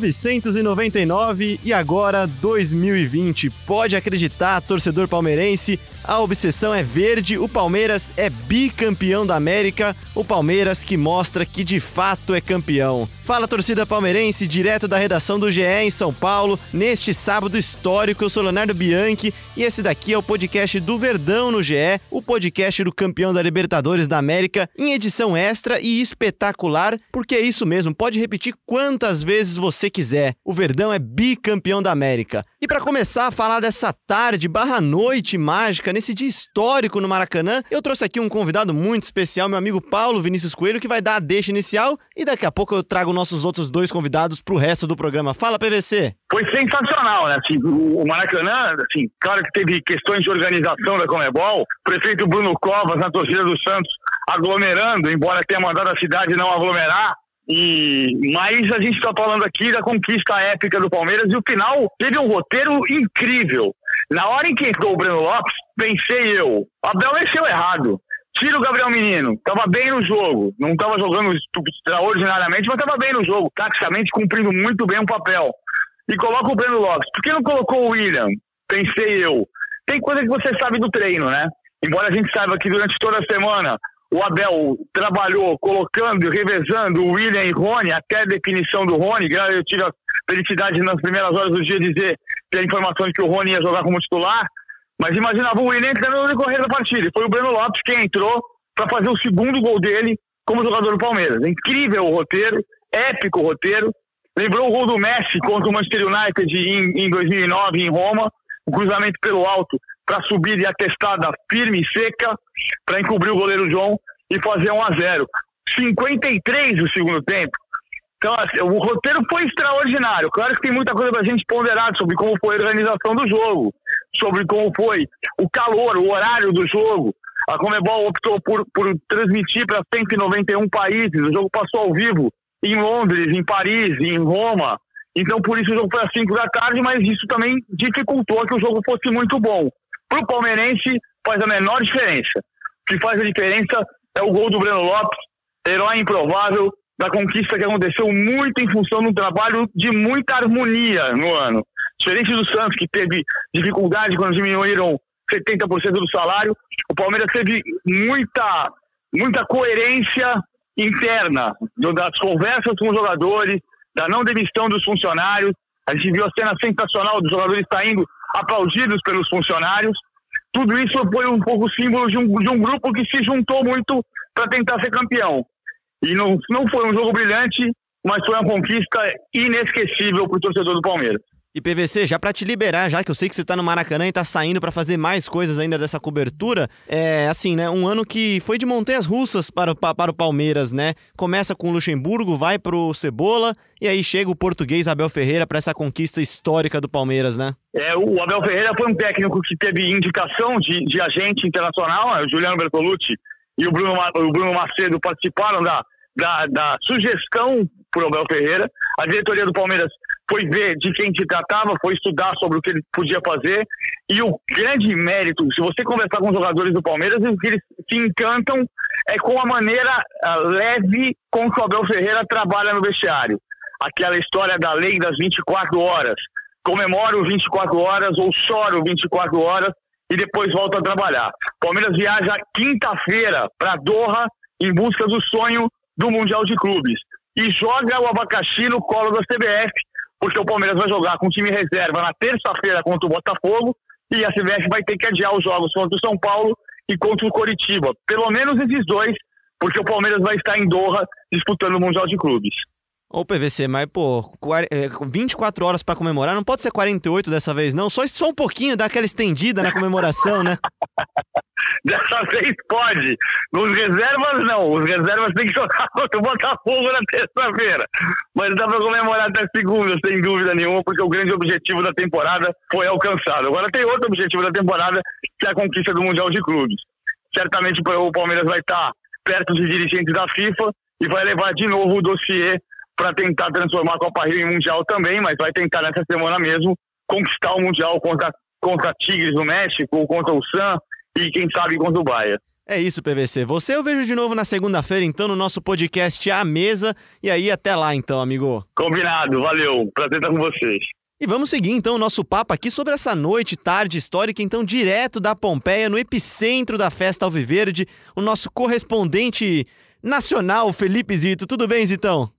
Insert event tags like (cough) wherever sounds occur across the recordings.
...1999 e agora 2020. Pode acreditar, torcedor palmeirense, a obsessão é verde, o Palmeiras é bicampeão da América, o Palmeiras que mostra que de fato é campeão. Fala torcida palmeirense, direto da redação do GE em São Paulo, neste sábado histórico, eu sou Leonardo Bianchi e esse daqui é o podcast do Verdão no GE, o podcast do campeão da Libertadores da América, em edição extra e espetacular, porque é isso mesmo, pode repetir quantas vezes você quiser. O Verdão é bicampeão da América. E para começar a falar dessa tarde barra noite mágica, nesse dia histórico no Maracanã, eu trouxe aqui um convidado muito especial, meu amigo Paulo Vinícius Coelho, que vai dar a deixa inicial e daqui a pouco eu trago nossos outros dois convidados pro resto do programa. Fala, PVC! Foi sensacional, né? Assim, o Maracanã, assim, claro que teve questões de organização da Comebol, prefeito Bruno Covas na torcida do Santos aglomerando, embora tenha mandado a cidade não aglomerar, e mas a gente está falando aqui da conquista épica do Palmeiras e o final teve um roteiro incrível. Na hora em que entrou o Breno Lopes, pensei eu, Abel mexeu errado. Tira o Gabriel Menino, tava bem no jogo, não tava jogando extraordinariamente, mas tava bem no jogo, taticamente cumprindo muito bem o papel. E coloca o Breno Lopes. Por que não colocou o William? Pensei eu. Tem coisa que você sabe do treino, né? Embora a gente saiba que durante toda a semana o Abel trabalhou colocando e revezando o William e Rony até a definição do Rony. Eu tive a felicidade nas primeiras horas do dia dizer ter a informação de que o Rony ia jogar como titular. Mas imaginava o William entrando no decorrer da partida. Foi o Breno Lopes quem entrou para fazer o segundo gol dele como jogador do Palmeiras. Incrível o roteiro, épico o roteiro. Lembrou o gol do Messi contra o Manchester United em, em 2009 em Roma. O cruzamento pelo alto para subir e atestada firme e seca para encobrir o goleiro João e fazer 1 a 0 53 o segundo tempo. Então, assim, o roteiro foi extraordinário. Claro que tem muita coisa para a gente ponderar sobre como foi a organização do jogo, sobre como foi o calor, o horário do jogo. A Comebol optou por, por transmitir para 191 países. O jogo passou ao vivo em Londres, em Paris, em Roma. Então, por isso o jogo foi às 5 da tarde, mas isso também dificultou que o jogo fosse muito bom. Para o palmeirense, faz a menor diferença. O que faz a diferença é o gol do Breno Lopes, herói improvável da conquista que aconteceu muito em função de um trabalho de muita harmonia no ano. Diferente do Santos, que teve dificuldade quando diminuíram 70% do salário, o Palmeiras teve muita, muita coerência interna das conversas com os jogadores, da não demissão dos funcionários. A gente viu a cena sensacional dos jogadores saindo aplaudidos pelos funcionários. Tudo isso foi um pouco símbolo de um, de um grupo que se juntou muito para tentar ser campeão. E não, não foi um jogo brilhante, mas foi uma conquista inesquecível para o torcedor do Palmeiras. E PVC, já para te liberar, já que eu sei que você tá no Maracanã e tá saindo para fazer mais coisas ainda dessa cobertura, é assim, né? Um ano que foi de montanhas russas para, o, para o Palmeiras, né? Começa com o Luxemburgo, vai pro Cebola e aí chega o português Abel Ferreira para essa conquista histórica do Palmeiras, né? É, o Abel Ferreira foi um técnico que teve indicação de, de agente internacional, né? o Juliano Bertolucci e o Bruno, o Bruno Macedo participaram da, da, da sugestão por Abel Ferreira. A diretoria do Palmeiras foi ver de quem se tratava, foi estudar sobre o que ele podia fazer. E o grande mérito, se você conversar com os jogadores do Palmeiras, o que eles se encantam é com a maneira uh, leve com que o Abel Ferreira trabalha no vestiário. Aquela história da lei das 24 horas. Comemoro 24 horas ou choro 24 horas e depois volto a trabalhar. Palmeiras viaja quinta-feira para Doha em busca do sonho do Mundial de Clubes e joga o abacaxi no colo da CBF porque o Palmeiras vai jogar com time reserva na terça-feira contra o Botafogo e a CBF vai ter que adiar os jogos contra o São Paulo e contra o Coritiba. Pelo menos esses dois, porque o Palmeiras vai estar em Doha disputando o Mundial de Clubes. Ô PVC, mas pô, 24 horas para comemorar, não pode ser 48 dessa vez não? Só, só um pouquinho, dar aquela estendida na comemoração, né? (laughs) Dessa vez pode. Nos reservas, não. Os reservas têm que jogar contra o Botafogo na terça-feira. Mas dá para comemorar até segunda, sem dúvida nenhuma, porque o grande objetivo da temporada foi alcançado. Agora tem outro objetivo da temporada, que é a conquista do Mundial de Clubes. Certamente o Palmeiras vai estar perto dos dirigentes da FIFA e vai levar de novo o dossiê para tentar transformar a Copa Rio em Mundial também, mas vai tentar nessa semana mesmo conquistar o Mundial contra, contra Tigres no México, contra o Sam e quem sabe contra o Bahia. É isso, PVC. Você eu vejo de novo na segunda-feira, então, no nosso podcast A Mesa. E aí, até lá, então, amigo. Combinado, valeu. Prazer estar com vocês. E vamos seguir então o nosso papo aqui sobre essa noite, tarde histórica, então direto da Pompeia, no epicentro da festa Alviverde, o nosso correspondente nacional, Felipe Zito. Tudo bem, Zitão?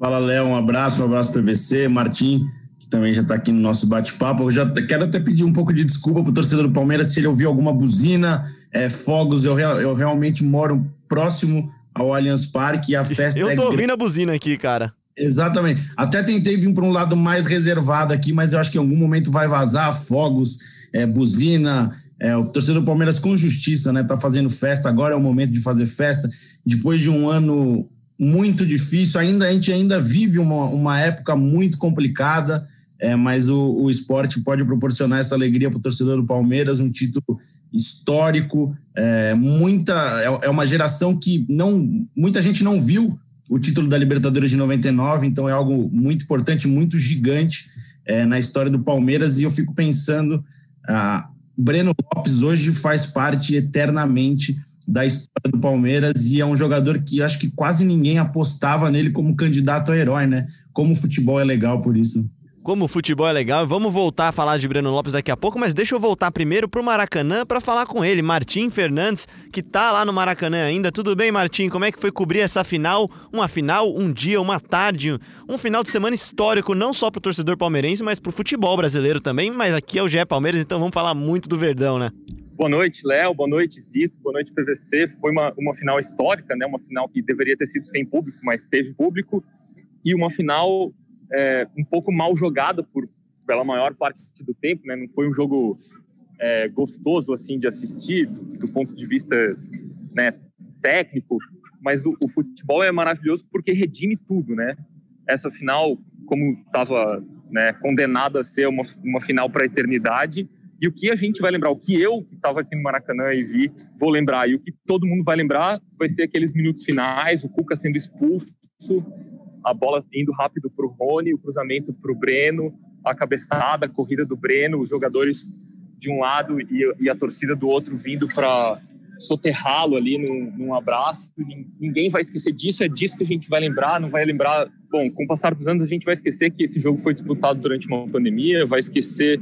Fala, Léo. Um abraço, um abraço PVC, Martim, que também já está aqui no nosso bate-papo. Eu já quero até pedir um pouco de desculpa para o torcedor do Palmeiras se ele ouviu alguma buzina, é, fogos. Eu, eu realmente moro próximo ao Allianz Parque e a festa Eu é tô é ouvindo a buzina aqui, cara. Exatamente. Até tentei vir para um lado mais reservado aqui, mas eu acho que em algum momento vai vazar fogos, é, buzina. É, o torcedor do Palmeiras com justiça, né? Tá fazendo festa. Agora é o momento de fazer festa. Depois de um ano muito difícil. Ainda a gente ainda vive uma, uma época muito complicada, é, mas o, o esporte pode proporcionar essa alegria para o torcedor do Palmeiras, um título histórico. É, muita é, é uma geração que não muita gente não viu o título da Libertadores de 99, então é algo muito importante, muito gigante é, na história do Palmeiras. E eu fico pensando, ah, Breno Lopes hoje faz parte eternamente da história do Palmeiras e é um jogador que acho que quase ninguém apostava nele como candidato a herói, né? Como o futebol é legal por isso. Como o futebol é legal, vamos voltar a falar de Breno Lopes daqui a pouco, mas deixa eu voltar primeiro pro Maracanã para falar com ele, Martim Fernandes, que tá lá no Maracanã ainda. Tudo bem, Martim? Como é que foi cobrir essa final? Uma final, um dia, uma tarde, um final de semana histórico, não só pro torcedor palmeirense, mas pro futebol brasileiro também. Mas aqui é o GE Palmeiras, então vamos falar muito do Verdão, né? Boa noite, Léo. Boa noite, Zito. Boa noite, PVC. Foi uma, uma final histórica, né? Uma final que deveria ter sido sem público, mas teve público. E uma final é, um pouco mal jogada por, pela maior parte do tempo, né? Não foi um jogo é, gostoso, assim, de assistir, do, do ponto de vista né, técnico. Mas o, o, futebol é maravilhoso porque redime tudo, né? Essa final, como estava né, condenada a ser uma, uma final para a eternidade e o que a gente vai lembrar, o que eu que estava aqui no Maracanã e vi, vou lembrar, e o que todo mundo vai lembrar vai ser aqueles minutos finais, o Cuca sendo expulso, a bola indo rápido para o Rony, o cruzamento para o Breno, a cabeçada, a corrida do Breno, os jogadores de um lado e, e a torcida do outro vindo para soterrá-lo ali num, num, abraço. Ninguém vai esquecer disso, é disso que a gente vai lembrar. Não vai lembrar. Bom, com o passar dos anos, a gente vai esquecer que esse jogo foi disputado durante uma pandemia, vai esquecer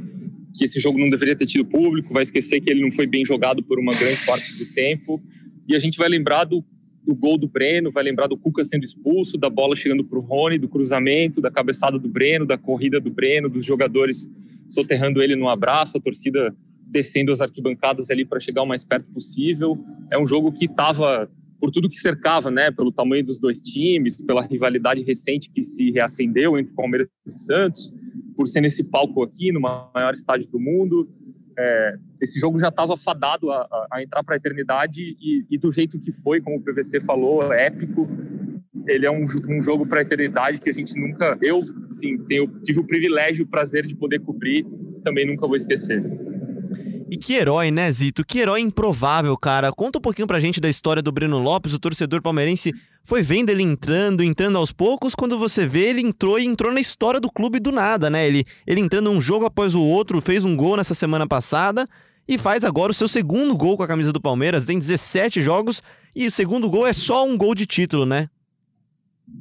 que esse jogo não deveria ter tido público, vai esquecer que ele não foi bem jogado por uma grande parte do tempo. E a gente vai lembrar do, do gol do Breno, vai lembrar do Cuca sendo expulso, da bola chegando para o Rony, do cruzamento, da cabeçada do Breno, da corrida do Breno, dos jogadores soterrando ele no abraço, a torcida descendo as arquibancadas ali para chegar o mais perto possível. É um jogo que estava por tudo que cercava, né, pelo tamanho dos dois times, pela rivalidade recente que se reacendeu entre Palmeiras e Santos, por ser nesse palco aqui, no maior estádio do mundo. É, esse jogo já estava fadado a, a, entrar para a eternidade e, e, do jeito que foi, como o PVC falou, é épico. Ele é um, um jogo para a eternidade que a gente nunca, eu, sim, tenho, tive o privilégio, o prazer de poder cobrir, também nunca vou esquecer. E que herói, né, Zito? Que herói improvável, cara. Conta um pouquinho pra gente da história do Breno Lopes, o torcedor palmeirense foi vendo ele entrando, entrando aos poucos. Quando você vê, ele entrou e entrou na história do clube do nada, né? Ele, ele entrando um jogo após o outro, fez um gol nessa semana passada e faz agora o seu segundo gol com a camisa do Palmeiras. Tem 17 jogos e o segundo gol é só um gol de título, né?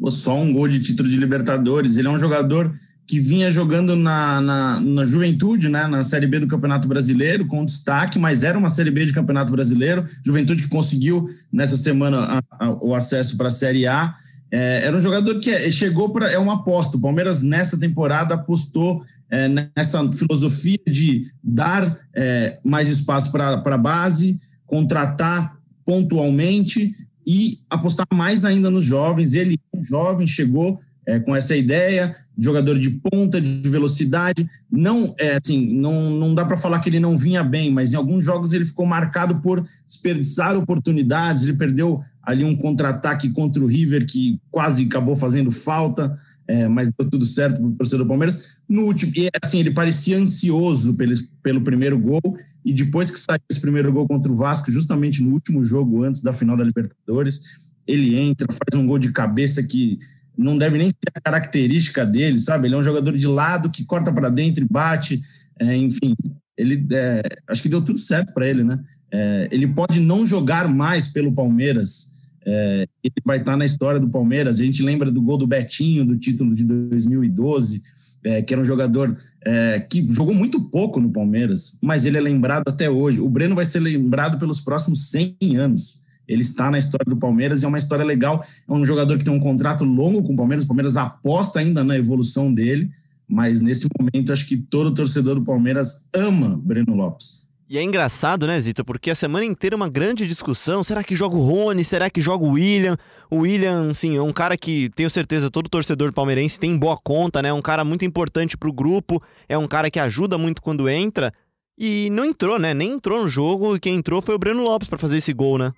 Só um gol de título de Libertadores. Ele é um jogador que vinha jogando na, na, na, Juventude, né, na Série B do Campeonato Brasileiro, com destaque, mas era uma Série B de Campeonato Brasileiro. Juventude que conseguiu nessa semana a, a, o acesso para a Série A. É, era um jogador que é, chegou para. É uma aposta. O Palmeiras, nessa temporada, apostou é, nessa filosofia de dar é, mais espaço para a base, contratar pontualmente e apostar mais ainda nos jovens. Ele, um jovem, chegou é, com essa ideia, jogador de ponta, de velocidade. Não, é, assim, não, não dá para falar que ele não vinha bem, mas em alguns jogos ele ficou marcado por desperdiçar oportunidades. Ele perdeu ali um contra-ataque contra o River que quase acabou fazendo falta, é, mas deu tudo certo para o torcedor do Palmeiras. No último, e, assim, ele parecia ansioso pelo, pelo primeiro gol e depois que saiu esse primeiro gol contra o Vasco, justamente no último jogo antes da final da Libertadores, ele entra, faz um gol de cabeça que não deve nem ser a característica dele, sabe? Ele é um jogador de lado que corta para dentro e bate, é, enfim. Ele é, acho que deu tudo certo para ele, né? É, ele pode não jogar mais pelo Palmeiras. É, ele vai estar na história do Palmeiras. A gente lembra do gol do Betinho, do título de 2012, é, que era um jogador é, que jogou muito pouco no Palmeiras, mas ele é lembrado até hoje. O Breno vai ser lembrado pelos próximos 100 anos. Ele está na história do Palmeiras e é uma história legal. É um jogador que tem um contrato longo com o Palmeiras. O Palmeiras aposta ainda na evolução dele, mas nesse momento acho que todo torcedor do Palmeiras ama Breno Lopes. E é engraçado, né, Zito? Porque a semana inteira é uma grande discussão. Será que joga o Rony? Será que joga o William? O William, sim, é um cara que tenho certeza todo torcedor palmeirense tem boa conta, né? É um cara muito importante pro grupo, é um cara que ajuda muito quando entra. E não entrou, né? Nem entrou no jogo e quem entrou foi o Breno Lopes para fazer esse gol, né?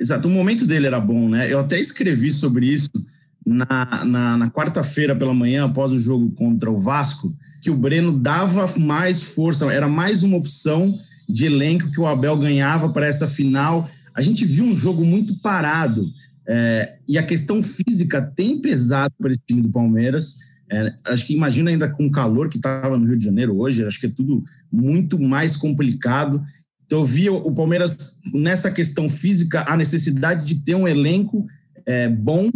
Exato, o momento dele era bom, né? Eu até escrevi sobre isso na, na, na quarta-feira pela manhã, após o jogo contra o Vasco, que o Breno dava mais força, era mais uma opção de elenco que o Abel ganhava para essa final. A gente viu um jogo muito parado. É, e a questão física tem pesado para esse time do Palmeiras. É, acho que imagina ainda com o calor que estava no Rio de Janeiro hoje, acho que é tudo muito mais complicado. Então, eu via o Palmeiras nessa questão física, a necessidade de ter um elenco é, bom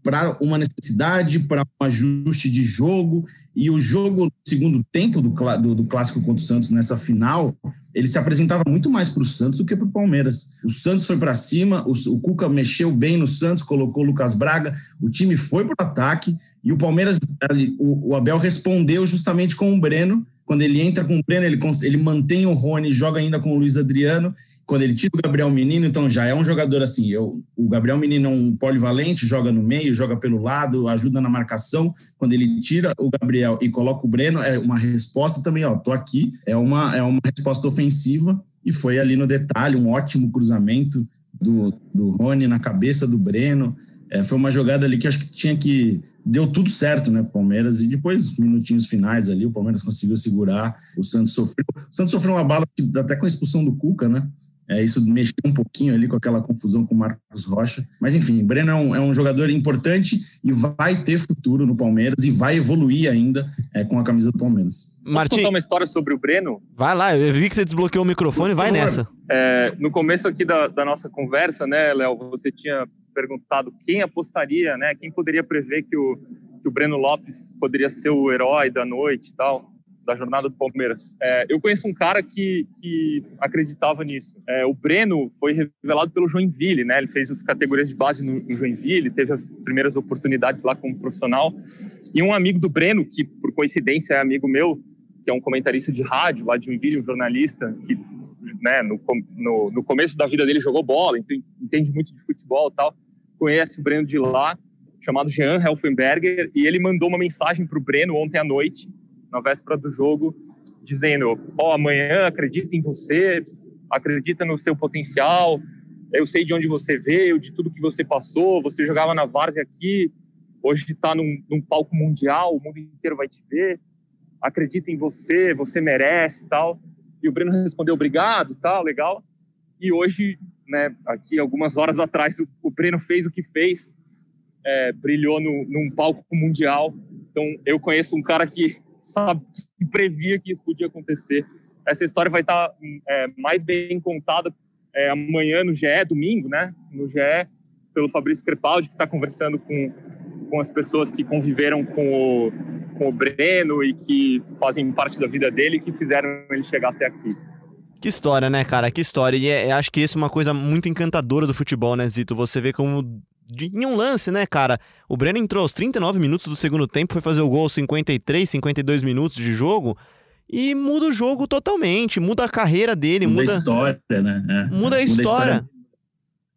para uma necessidade, para um ajuste de jogo. E o jogo no segundo tempo do, do, do, clássico contra o Santos nessa final, ele se apresentava muito mais para o Santos do que para o Palmeiras. O Santos foi para cima, o, o, Cuca mexeu bem no Santos, colocou o Lucas Braga, o time foi para o ataque e o Palmeiras, o, o Abel respondeu justamente com o Breno quando ele entra com o Breno, ele, ele mantém o Rony, joga ainda com o Luiz Adriano. Quando ele tira o Gabriel Menino, então já é um jogador assim. Eu, o Gabriel Menino é um polivalente, joga no meio, joga pelo lado, ajuda na marcação. Quando ele tira o Gabriel e coloca o Breno, é uma resposta também, ó, tô aqui. É uma, é uma resposta ofensiva e foi ali no detalhe um ótimo cruzamento do, do Rony na cabeça do Breno. É, foi uma jogada ali que acho que tinha que deu tudo certo, né, Palmeiras, e depois, minutinhos finais ali, o Palmeiras conseguiu segurar, o Santos sofreu, o Santos sofreu uma bala até com a expulsão do Cuca, né, é, isso mexeu um pouquinho ali com aquela confusão com o Marcos Rocha. Mas, enfim, Breno é um, é um jogador importante e vai ter futuro no Palmeiras e vai evoluir ainda é, com a camisa do Palmeiras. Martim, contar uma história sobre o Breno? Vai lá, eu vi que você desbloqueou o microfone, vai nessa. É, no começo aqui da, da nossa conversa, né, Léo, você tinha perguntado quem apostaria, né? Quem poderia prever que o, que o Breno Lopes poderia ser o herói da noite e tal, da jornada do Palmeiras. É, eu conheço um cara que, que acreditava nisso. É, o Breno foi revelado pelo Joinville, né? Ele fez as categorias de base no, no Joinville, teve as primeiras oportunidades lá como profissional. E um amigo do Breno, que por coincidência é amigo meu, que é um comentarista de rádio lá de Joinville, um jornalista que né, no, no, no, começo da vida dele jogou bola, entende muito de futebol e tal, conhece o Breno de lá, chamado Jean Helfenberger, e ele mandou uma mensagem para o Breno ontem à noite, na véspera do jogo, dizendo: Ó, oh, amanhã acredita em você, acredita no seu potencial, eu sei de onde você veio, de tudo que você passou, você jogava na Várzea aqui, hoje está num, num palco mundial, o mundo inteiro vai te ver, acredita em você, você merece tal. E o Breno respondeu obrigado, tal, legal. E hoje, né, aqui algumas horas atrás, o, o Breno fez o que fez, é, brilhou no, num palco mundial. Então, eu conheço um cara que sabe, que previa que isso podia acontecer. Essa história vai estar é, mais bem contada é, amanhã no GE, domingo, né? No GE, pelo Fabrício Crepaldi, que está conversando com, com as pessoas que conviveram com o, com o Breno e que fazem parte da vida dele e que fizeram ele chegar até aqui. Que história, né, cara? Que história. E é, acho que isso é uma coisa muito encantadora do futebol, né, Zito? Você vê como. Em um lance, né, cara? O Breno entrou aos 39 minutos do segundo tempo, foi fazer o gol aos 53, 52 minutos de jogo e muda o jogo totalmente, muda a carreira dele, muda, muda a história, né? É, muda a história. Muda a história.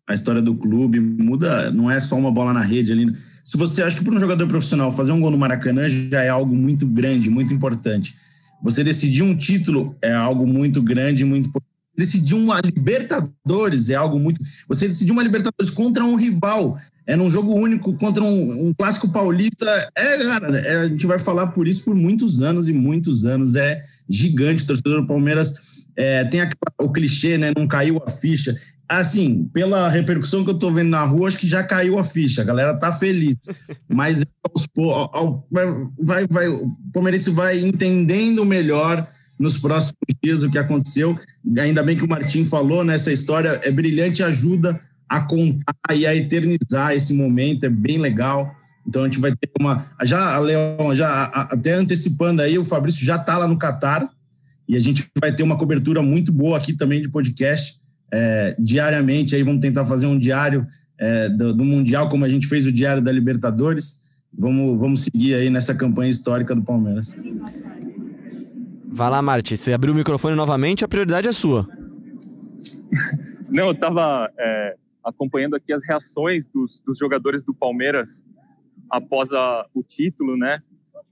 A história do clube muda, não é só uma bola na rede ali. se você acha que para um jogador profissional fazer um gol no Maracanã já é algo muito grande, muito importante. Você decidir um título é algo muito grande, muito importante. Decidir uma Libertadores é algo muito. Você decidir uma Libertadores contra um rival, é num jogo único contra um, um clássico paulista. É, cara, é, a gente vai falar por isso por muitos anos e muitos anos. É gigante. O torcedor do Palmeiras é, tem aquela, o clichê, né? Não caiu a ficha. Assim, pela repercussão que eu tô vendo na rua, acho que já caiu a ficha. A galera tá feliz. (laughs) Mas vai, vai, o Palmeirense vai entendendo melhor nos próximos dias o que aconteceu. Ainda bem que o Martim falou, né? Essa história é brilhante, ajuda a contar e a eternizar esse momento, é bem legal. Então a gente vai ter uma. Já, Leão, já até antecipando aí, o Fabrício já está lá no Catar e a gente vai ter uma cobertura muito boa aqui também de podcast é, diariamente. Aí vamos tentar fazer um diário é, do, do, Mundial, como a gente fez o diário da Libertadores. Vamos, vamos seguir aí nessa campanha histórica do Palmeiras. Vai lá, Marte. Você abriu o microfone novamente, a prioridade é sua. (laughs) Não, eu estava é, acompanhando aqui as reações dos, dos jogadores do Palmeiras após a, o título, né?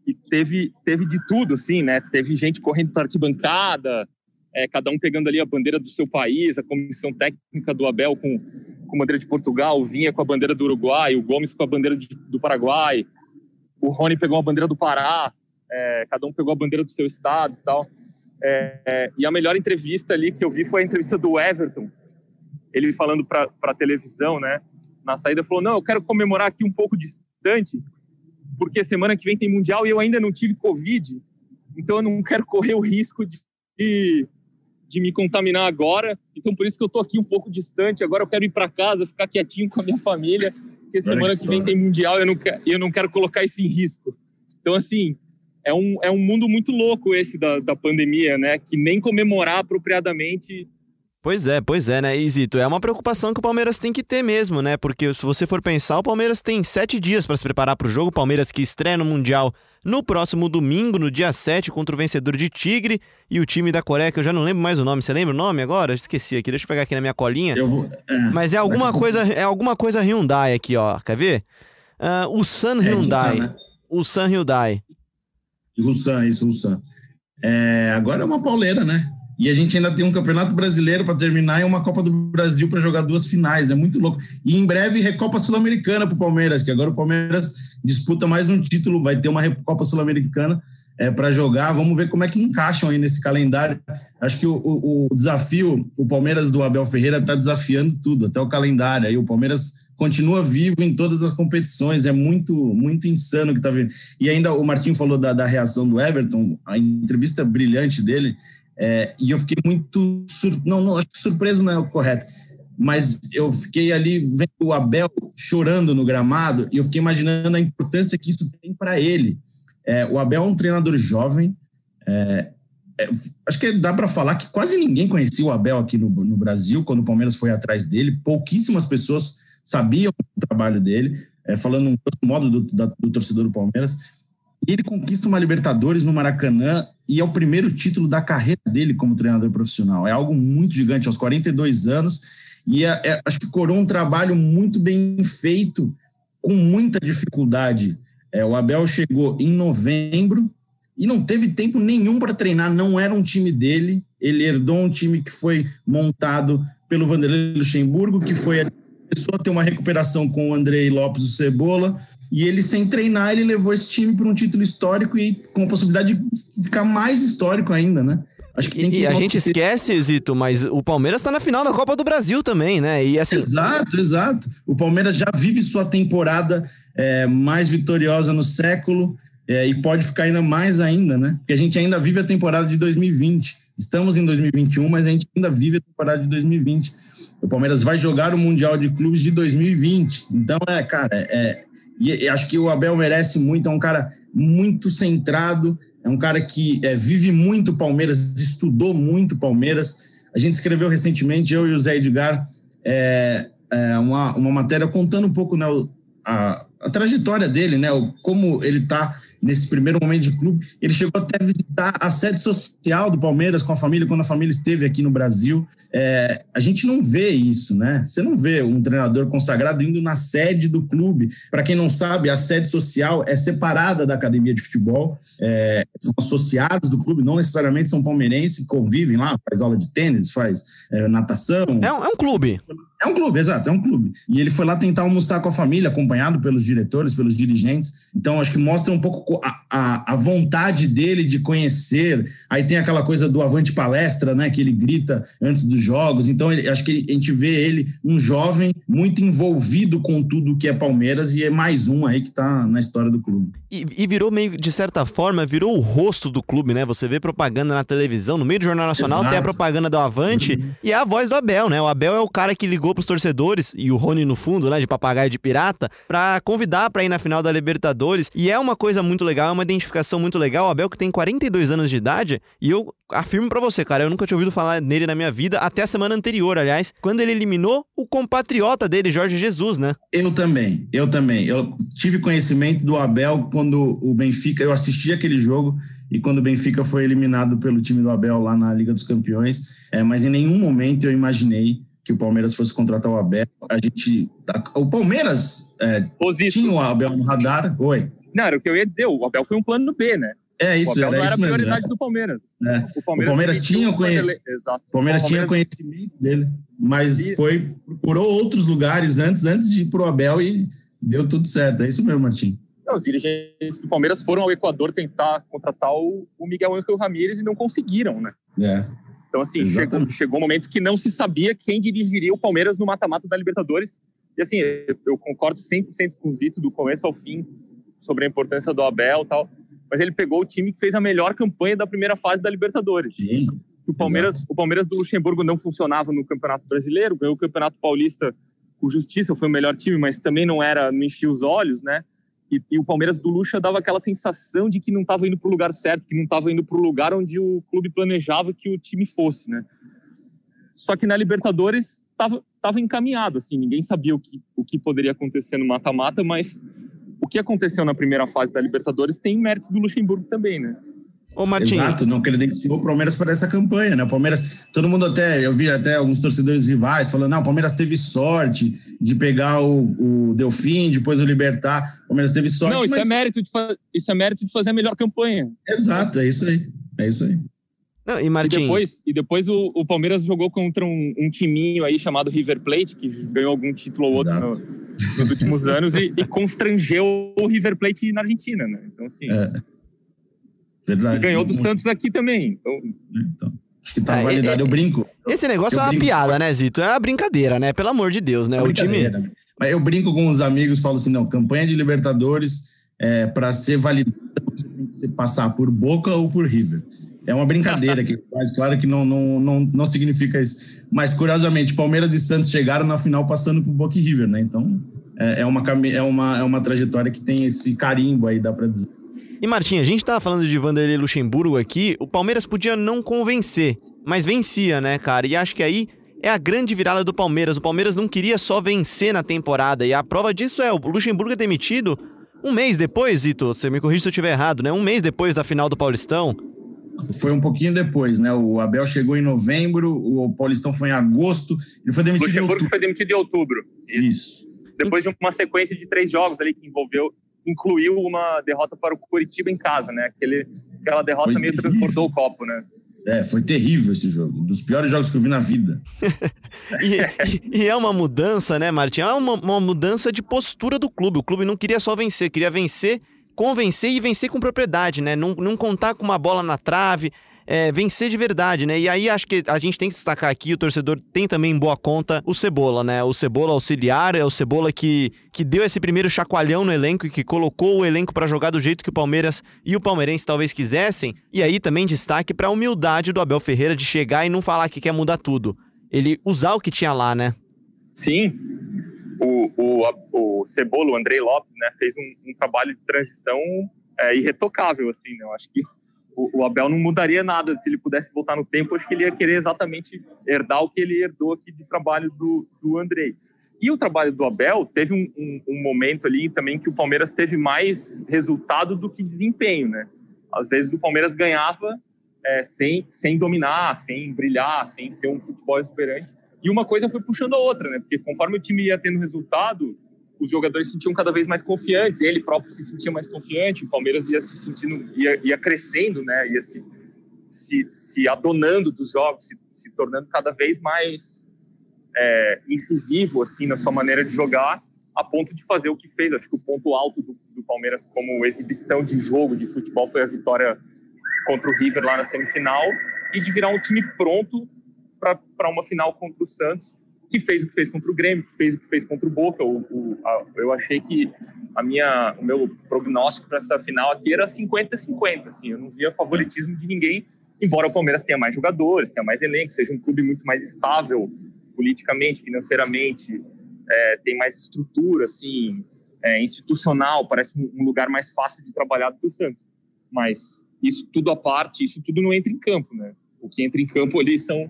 E teve, teve de tudo, assim, né? Teve gente correndo para arquibancada, é, cada um pegando ali a bandeira do seu país, a comissão técnica do Abel com, com a bandeira de Portugal, o Vinha com a bandeira do Uruguai, o Gomes com a bandeira de, do Paraguai, o Rony pegou a bandeira do Pará, é, cada um pegou a bandeira do seu estado e tal. É, é e a melhor entrevista ali que eu vi foi a entrevista do Everton, ele falando para a televisão, né? Na saída, falou: Não, eu quero comemorar aqui um pouco distante, porque semana que vem tem Mundial e eu ainda não tive Covid, então eu não quero correr o risco de, de, de me contaminar agora. Então por isso que eu tô aqui um pouco distante. Agora eu quero ir para casa, ficar quietinho com a minha família, porque semana que vem tem Mundial e eu não, eu não quero colocar isso em risco. Então, assim, é um, é um mundo muito louco esse da, da pandemia, né? Que nem comemorar apropriadamente Pois é, pois é, né, Isito? É uma preocupação que o Palmeiras tem que ter mesmo, né? Porque se você for pensar, o Palmeiras tem sete dias para se preparar para o jogo. O Palmeiras que estreia no Mundial no próximo domingo, no dia 7, contra o vencedor de Tigre e o time da Coreia, que eu já não lembro mais o nome. Você lembra o nome agora? Esqueci aqui, deixa eu pegar aqui na minha colinha. Vou, é, Mas é alguma coisa, é alguma coisa Hyundai aqui, ó. Quer ver? Uh, o Sun é, Hyundai. É, né? O Sun Hyundai. Sun, isso, Sun. É, agora é uma pauleira, né? E a gente ainda tem um campeonato brasileiro para terminar e uma Copa do Brasil para jogar duas finais. É muito louco. E em breve, Recopa Sul-Americana para o Palmeiras, que agora o Palmeiras disputa mais um título, vai ter uma Recopa Sul-Americana é, para jogar. Vamos ver como é que encaixam aí nesse calendário. Acho que o, o, o desafio, o Palmeiras do Abel Ferreira está desafiando tudo, até o calendário. Aí o Palmeiras continua vivo em todas as competições. É muito, muito insano o que está vendo. E ainda o Martim falou da, da reação do Everton, a entrevista brilhante dele. É, e eu fiquei muito. Sur... Não, não, acho que surpreso não é o correto. Mas eu fiquei ali vendo o Abel chorando no gramado e eu fiquei imaginando a importância que isso tem para ele. É, o Abel é um treinador jovem. É, é acho que dá para falar que quase ninguém conhecia o Abel aqui no, no Brasil quando o Palmeiras foi atrás dele. Pouquíssimas pessoas sabiam o trabalho dele. É, falando um modo do, da, do torcedor do Palmeiras. Ele conquista uma Libertadores no Maracanã e é o primeiro título da carreira dele como treinador profissional. É algo muito gigante, aos 42 anos. E é, é, acho que coroa um trabalho muito bem feito, com muita dificuldade. É, o Abel chegou em novembro e não teve tempo nenhum para treinar, não era um time dele. Ele herdou um time que foi montado pelo Vanderlei Luxemburgo, que foi a pessoa ter uma recuperação com o Andrei Lopes do Cebola e ele, sem treinar, ele levou esse time para um título histórico e com a possibilidade de ficar mais histórico ainda, né? Acho que e, a gente esquece, Zito, mas o Palmeiras está na final da Copa do Brasil também, né? E assim... Exato, exato. O Palmeiras já vive sua temporada é, mais vitoriosa no século é, e pode ficar ainda mais ainda, né? Porque a gente ainda vive a temporada de 2020. Estamos em 2021, mas a gente ainda vive a temporada de 2020. O Palmeiras vai jogar o Mundial de Clubes de 2020. Então, é, cara, é, e, acho que o Abel merece muito, é um cara muito centrado, é um cara que é, vive muito Palmeiras, estudou muito Palmeiras. A gente escreveu recentemente, eu e o Zé Edgar, é, é uma, uma matéria contando um pouco né, a, a trajetória dele, né, como ele está nesse primeiro momento de clube. Ele chegou até a visitar a sede social do Palmeiras com a família, quando a família esteve aqui no Brasil. É, a gente não vê isso, né? Você não vê um treinador consagrado indo na sede do clube. Para quem não sabe, a sede social é separada da academia de futebol, é, são associados do clube, não necessariamente são palmeirenses, convivem lá, faz aula de tênis, faz é, natação. É um, é um clube. É um clube, exato, é um clube. E ele foi lá tentar almoçar com a família, acompanhado pelos diretores, pelos dirigentes. Então, acho que mostra um pouco a, a, a, vontade dele de conhecer. Aí tem aquela coisa do avante palestra, né? Que ele grita antes dos jogos. Então, ele, acho que a gente vê ele, um jovem, muito envolvido com tudo que é Palmeiras, e é mais um aí que está na história do clube. E, e, virou meio, de certa forma, virou o rosto do clube, né? Você vê propaganda na televisão, no meio do Jornal Nacional Exato. tem a propaganda do Avante uhum. e é a voz do Abel, né? O Abel é o cara que ligou pros torcedores, e o Rony no fundo, né, de papagaio de pirata, para convidar para ir na final da Libertadores. E é uma coisa muito legal, é uma identificação muito legal. O Abel que tem 42 anos de idade, e eu afirmo para você, cara, eu nunca tinha ouvido falar nele na minha vida, até a semana anterior, aliás, quando ele eliminou o compatriota dele, Jorge Jesus, né? Eu também, eu também. Eu tive conhecimento do Abel quando o Benfica, eu assisti aquele jogo e quando o Benfica foi eliminado pelo time do Abel lá na Liga dos Campeões, é, mas em nenhum momento eu imaginei que o Palmeiras fosse contratar o Abel. A gente. O Palmeiras é, tinha o Abel no radar. Oi. Não, era o que eu ia dizer. O Abel foi um plano B, né? É isso, o Abel era não era a prioridade do Palmeiras. É. O Palmeiras, o Palmeiras tinha, conhe... Exato. O Palmeiras, tinha conhecimento dele, mas e... foi procurou outros lugares antes, antes de ir pro Abel e deu tudo certo. É isso mesmo, Martim. Os dirigentes do Palmeiras foram ao Equador tentar contratar o, Miguel Ángel Ramírez e não conseguiram, né? É. Então, assim, chegou, chegou um momento que não se sabia quem dirigiria o Palmeiras no mata-mata da Libertadores. E, assim, eu concordo 100% com o Zito, do começo ao fim, sobre a importância do Abel e tal. Mas ele pegou o time que fez a melhor campanha da primeira fase da Libertadores. Sim. O Palmeiras, o Palmeiras do Luxemburgo não funcionava no Campeonato Brasileiro, ganhou o Campeonato Paulista com justiça, foi o melhor time, mas também não era, não enchia os olhos, né? E, e, o Palmeiras do Lucha dava aquela sensação de que não estava indo para o lugar certo, que não estava indo para o lugar onde o clube planejava que o time fosse, né? Só que na Libertadores estava tava encaminhado, assim, ninguém sabia o que, o que poderia acontecer no mata-mata, mas o que aconteceu na primeira fase da Libertadores tem mérito do Luxemburgo também, né? Ô, Martim. Exato, não credenciou o Palmeiras para essa campanha, né? O Palmeiras, todo mundo até, eu vi até alguns torcedores rivais falando, não, o Palmeiras teve sorte de pegar o, o Delfim, depois o Libertar. O Palmeiras teve sorte. Não, isso, mas... é mérito de isso é mérito de fazer a melhor campanha. Exato, é isso aí. É isso aí. Não, e, Martim... e depois, e depois o, o Palmeiras jogou contra um, um, timinho aí chamado River Plate, que ganhou algum título ou outro no, nos últimos anos e, e, constrangeu o River Plate na Argentina, né? Então, assim. É. Verdade. E ganhou do Santos aqui também. Então, então acho que tá é, validado. É, eu brinco. Esse negócio é uma brinco. piada, né, Zito? É uma brincadeira, né? Pelo amor de Deus, né? É o time. Mas eu brinco com os amigos, falo assim: não, campanha de Libertadores, é, para ser validada, você tem que passar por Boca ou por River. É uma brincadeira que faz, claro que não, não, não, não significa isso. Mas, curiosamente, Palmeiras e Santos chegaram na final passando por Boca e River, né? Então, é, é, uma, é, uma, é uma trajetória que tem esse carimbo aí, dá para dizer. E Martim, a gente tava falando de Vanderlei Luxemburgo aqui, o Palmeiras podia não convencer, mas vencia, né, cara? E acho que aí é a grande virada do Palmeiras. O Palmeiras não queria só vencer na temporada, e a prova disso é o Luxemburgo é demitido um mês depois, Zito, você me corrige se eu estiver errado, né? Um mês depois da final do Paulistão. Foi um pouquinho depois, né? O Abel chegou em novembro, o Paulistão foi em agosto, ele foi demitido Luxemburgo em outubro. foi demitido em outubro. Isso. Depois de uma sequência de três jogos ali que envolveu incluiu uma derrota para o Curitiba em casa, né? Aquele, aquela derrota foi meio terrível. transportou o copo, né? É, foi terrível esse jogo. Um dos piores jogos que eu vi na vida. (laughs) e, e, e, é uma mudança, né, Martin? É uma, uma mudança de postura do clube. O clube não queria só vencer, queria vencer, convencer e vencer com propriedade, né? Não, não contar com uma bola na trave, é, vencer de verdade, né? E aí acho que a gente tem que destacar aqui, o torcedor tem também em boa conta o Cebola, né? O Cebola auxiliar, é o Cebola que, que deu esse primeiro chacoalhão no elenco e que colocou o elenco para jogar do jeito que o Palmeiras e o palmeirense talvez quisessem. E aí também destaque para a humildade do Abel Ferreira de chegar e não falar que quer mudar tudo. Ele usar o que tinha lá, né? Sim. O, o, o Cebola, o Andrei Lopes, né, fez um, um trabalho de transição é, irretocável, assim, né? Eu acho que o, Abel não mudaria nada se ele pudesse voltar no tempo. Acho que ele ia querer exatamente herdar o que ele herdou aqui de trabalho do, do Andrei. E o trabalho do Abel teve um, um, um, momento ali também que o Palmeiras teve mais resultado do que desempenho, né? Às vezes o Palmeiras ganhava é, sem, sem dominar, sem brilhar, sem ser um futebol exuberante. E uma coisa foi puxando a outra, né? Porque conforme o time ia tendo resultado, os jogadores se sentiam cada vez mais confiantes, ele próprio se sentia mais confiante, o Palmeiras ia se sentindo, ia, ia crescendo, né? Ia se, se, se adonando dos jogos, se, se tornando cada vez mais é, incisivo assim na sua maneira de jogar, a ponto de fazer o que fez. Acho que o ponto alto do, do Palmeiras como exibição de jogo de futebol foi a vitória contra o River lá na semifinal e de virar um time pronto para uma final contra o Santos, que fez o que fez contra o Grêmio, que fez o que fez contra o Boca. O, o, a, eu achei que a minha, o meu prognóstico para essa final aqui era 50-50. Assim, eu não via favoritismo de ninguém, embora o Palmeiras tenha mais jogadores, tenha mais elenco, seja um clube muito mais estável politicamente, financeiramente, é, tem mais estrutura, assim, é, institucional, parece um lugar mais fácil de trabalhar do que o Santos. Mas isso tudo à parte, isso tudo não entra em campo, né? O que entra em campo ali são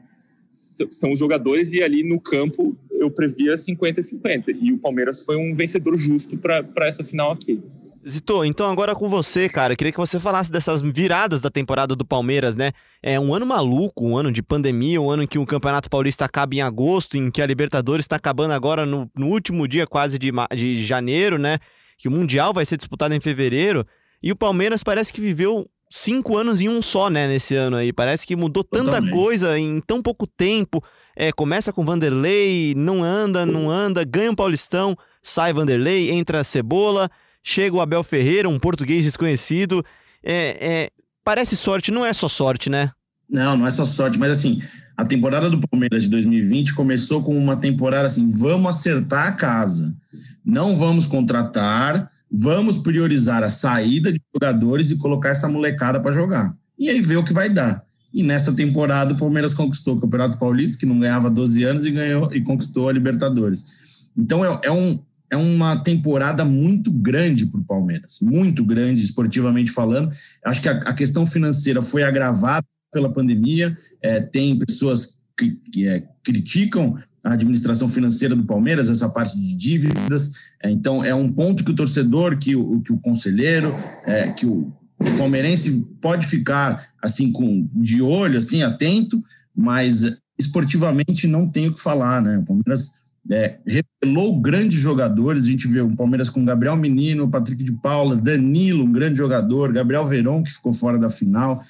são os jogadores e ali no campo eu previa 50-50 e o Palmeiras foi um vencedor justo para essa final aqui. Zito, então agora com você, cara, queria que você falasse dessas viradas da temporada do Palmeiras, né? É um ano maluco, um ano de pandemia, um ano em que o Campeonato Paulista acaba em agosto, em que a Libertadores está acabando agora no, no, último dia quase de, de janeiro, né? Que o Mundial vai ser disputado em fevereiro. E o Palmeiras parece que viveu cinco anos em um só, né, nesse ano aí. Parece que mudou tanta Totalmente. coisa em tão pouco tempo. É, começa com Vanderlei, não anda, não anda, ganha um Paulistão, sai Vanderlei, entra Cebola chega o Abel Ferreira, um português desconhecido. É, é, parece sorte, não é só sorte, né? Não, não é só sorte, mas assim, a temporada do Palmeiras de 2020 começou com uma temporada assim: vamos acertar a casa, não vamos contratar, vamos priorizar a saída de jogadores e colocar essa molecada para jogar. E aí ver o que vai dar. E nessa temporada o Palmeiras conquistou o Campeonato Paulista, que não ganhava 12 anos, e ganhou e conquistou a Libertadores. Então é, é um, é uma temporada muito grande para o Palmeiras, muito grande, esportivamente falando. Acho que a, a questão financeira foi agravada pela pandemia. É, tem pessoas que, é, criticam a administração financeira do Palmeiras, essa parte de dívidas. É, então, é um ponto que o torcedor, que o, que o conselheiro, é, que o, o palmeirense pode ficar assim com de olho, assim atento, mas esportivamente não tem o que falar, né? O Palmeiras é, revelou grandes jogadores. A gente vê o Palmeiras com Gabriel Menino, Patrick de Paula, Danilo, um grande jogador, Gabriel Verón, que ficou fora da final.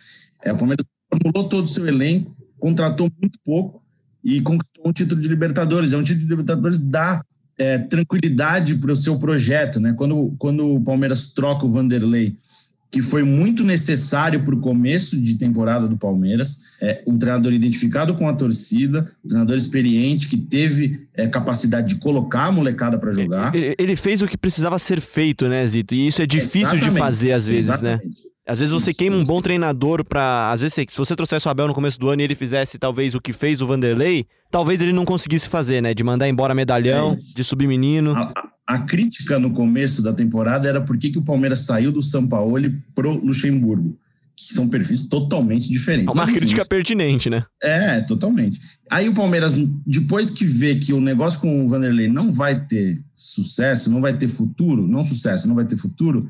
É, o Palmeiras formulou todo o seu elenco, contratou muito pouco e conquistou um título de Libertadores. É um título de Libertadores dá é, tranquilidade para o seu projeto. Né? Quando, quando o Palmeiras troca o Vanderlei que foi muito necessário para o começo de temporada do Palmeiras. É, um treinador identificado com a torcida, um treinador experiente que teve é, capacidade de colocar a molecada para jogar. Ele, ele, fez o que precisava ser feito, né, Zito? E isso é difícil Exatamente. de fazer às vezes, né? Exatamente. né? Às vezes você isso, queima um bom treinador para, às vezes se você trouxesse o Abel no começo do ano e ele fizesse talvez o que fez o Vanderlei, talvez ele não conseguisse fazer, né? De mandar embora medalhão, é de subir menino. A, a, crítica no começo da temporada era por que, que o Palmeiras saiu do São Paulo pro Luxemburgo. Que são perfis totalmente diferentes. É uma Mas, crítica pertinente, né? É, totalmente. Aí o Palmeiras, depois que vê que o negócio com o Vanderlei não vai ter sucesso, não vai ter futuro, não sucesso, não vai ter futuro,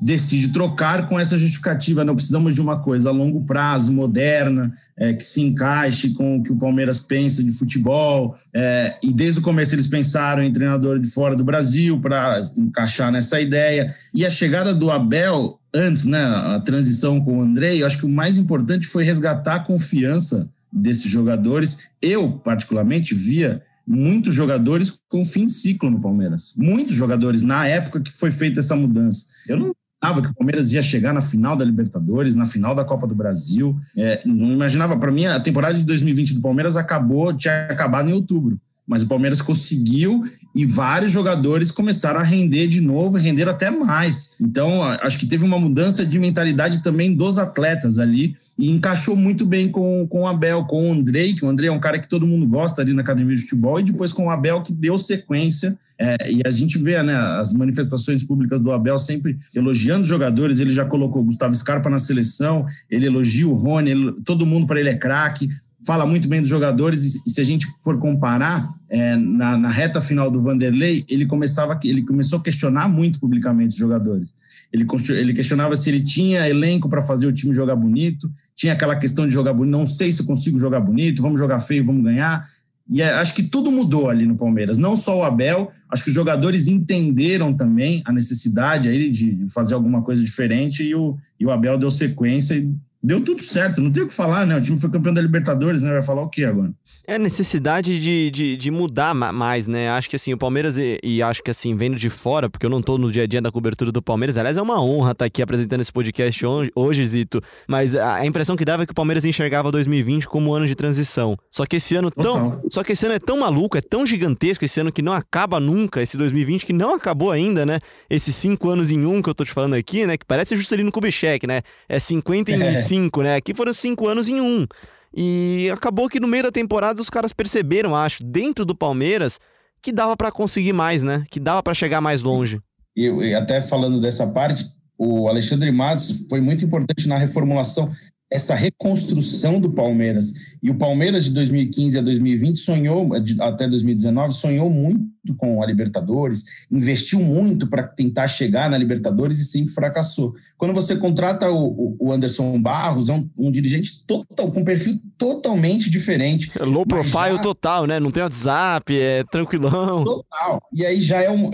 decide trocar com essa justificativa. Não precisamos de uma coisa a longo prazo, moderna, é, que se encaixe com o que o Palmeiras pensa de futebol. É, e desde o começo eles pensaram em treinador de fora do Brasil para encaixar nessa ideia. E a chegada do Abel, antes, né, a transição com o Andrei, eu acho que o mais importante foi resgatar a confiança desses jogadores. Eu, particularmente, via muitos jogadores com fim de ciclo no Palmeiras. Muitos jogadores na época que foi feita essa mudança. Eu não imaginava que o Palmeiras ia chegar na final da Libertadores, na final da Copa do Brasil. É, não imaginava. Para mim, a temporada de 2020 do Palmeiras acabou, tinha acabado em outubro. Mas o Palmeiras conseguiu e vários jogadores começaram a render de novo, renderam até mais. Então, acho que teve uma mudança de mentalidade também dos atletas ali e encaixou muito bem com, com o Abel, com o Andrei, que o Andrei é um cara que todo mundo gosta ali na academia de futebol, e depois com o Abel, que deu sequência é, e a gente vê né, as manifestações públicas do Abel sempre elogiando os jogadores. Ele já colocou Gustavo Scarpa na seleção, ele elogia o Rony, ele, todo mundo para ele é craque. fala muito bem dos jogadores, e se a gente for comparar, é, na, na, reta final do Vanderlei, ele, começava, ele começou a questionar muito publicamente os jogadores. Ele, ele questionava se ele tinha elenco para fazer o time jogar bonito, tinha aquela questão de jogar bonito, não sei se eu consigo jogar bonito, vamos jogar feio, vamos ganhar. E é, acho que tudo mudou ali no Palmeiras, não só o Abel, acho que os jogadores entenderam também a necessidade aí de fazer alguma coisa diferente e o, e o Abel deu sequência e deu tudo certo, não tem o que falar, né? O time foi campeão da Libertadores, né? Vai falar o que agora? É necessidade de, de, de, mudar mais, né? Acho que assim, o Palmeiras, e, e, acho que assim, vendo de fora, porque eu não tô no dia a dia da cobertura do Palmeiras, aliás, é uma honra estar aqui apresentando esse podcast hoje, Zito, mas a, impressão que dava é que o Palmeiras enxergava 2020 como um ano de transição. Só que esse ano tão, só que esse ano é tão maluco, é tão gigantesco, esse ano que não acaba nunca, esse 2020 que não acabou ainda, né? Esses cinco anos em um que eu tô te falando aqui, né? Que parece Juscelino Kubitschek, né? É 50 em (laughs) é cinco, né? Aqui foram cinco anos em um. E acabou que no meio da temporada os caras perceberam, acho, dentro do Palmeiras, que dava para conseguir mais, né? Que dava para chegar mais longe. E, e até falando dessa parte, o Alexandre Matos foi muito importante na reformulação essa reconstrução do Palmeiras. E o Palmeiras de 2015 a 2020 sonhou, até 2019, sonhou muito com a Libertadores, investiu muito para tentar chegar na Libertadores e sempre fracassou. Quando você contrata o, o Anderson Barros, é um, um, dirigente total, com perfil totalmente diferente. É low profile já... total, né? Não tem WhatsApp, é tranquilão. Total. E aí já é um,